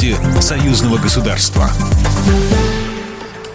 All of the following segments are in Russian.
Новости союзного государства.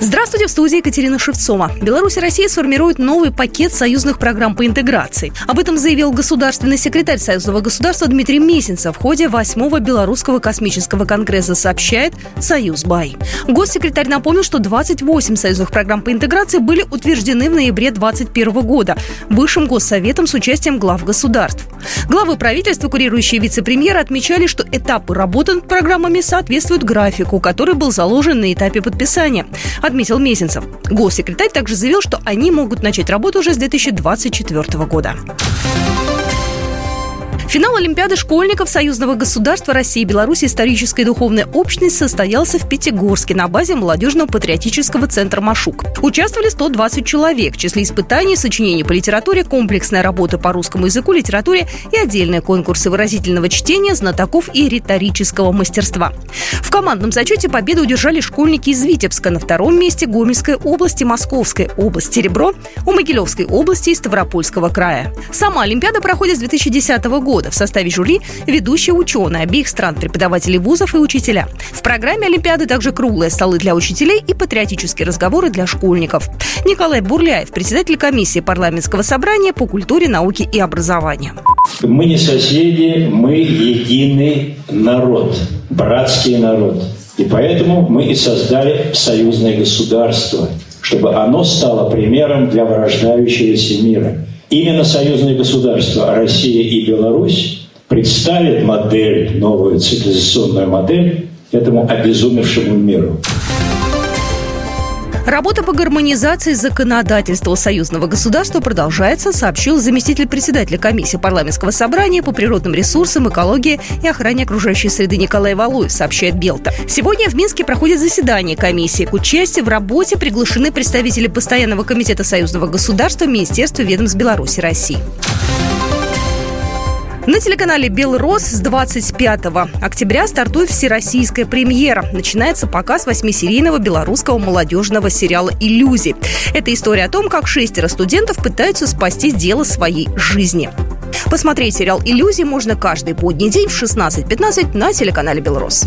Здравствуйте, в студии Екатерина Шевцова. Беларусь и Россия сформируют новый пакет союзных программ по интеграции. Об этом заявил государственный секретарь Союзного государства Дмитрий Месенцев в ходе 8-го Белорусского космического конгресса, сообщает Союз Бай. Госсекретарь напомнил, что 28 союзных программ по интеграции были утверждены в ноябре 2021 года Высшим Госсоветом с участием глав государств. Главы правительства, курирующие вице-премьеры, отмечали, что этапы работы над программами соответствуют графику, который был заложен на этапе подписания отметил Месенцев. Госсекретарь также заявил, что они могут начать работу уже с 2024 года. Финал Олимпиады школьников Союзного государства России и Беларуси историческая и духовная общность состоялся в Пятигорске на базе молодежного патриотического центра «Машук». Участвовали 120 человек. В числе испытаний, сочинений по литературе, комплексная работа по русскому языку, литературе и отдельные конкурсы выразительного чтения, знатоков и риторического мастерства. В командном зачете победу удержали школьники из Витебска. На втором месте Гомельской области, Московской области, Серебро, у Могилевской области и Ставропольского края. Сама Олимпиада проходит с 2010 года года. В составе жюри ведущие ученые обеих стран, преподаватели вузов и учителя. В программе Олимпиады также круглые столы для учителей и патриотические разговоры для школьников. Николай Бурляев, председатель комиссии парламентского собрания по культуре, науке и образованию. Мы не соседи, мы единый народ, братский народ. И поэтому мы и создали союзное государство, чтобы оно стало примером для вырождающегося мира – Именно союзные государства Россия и Беларусь представят модель, новую цивилизационную модель этому обезумевшему миру. Работа по гармонизации законодательства союзного государства продолжается, сообщил заместитель председателя комиссии парламентского собрания по природным ресурсам, экологии и охране окружающей среды Николай Валуев, сообщает Белта. Сегодня в Минске проходит заседание комиссии. К участию в работе приглашены представители Постоянного комитета союзного государства, Министерства ведомств Беларуси России. На телеканале «Белрос» с 25 октября стартует всероссийская премьера. Начинается показ восьмисерийного белорусского молодежного сериала «Иллюзии». Это история о том, как шестеро студентов пытаются спасти дело своей жизни. Посмотреть сериал «Иллюзии» можно каждый будний день в 16.15 на телеканале «Белрос».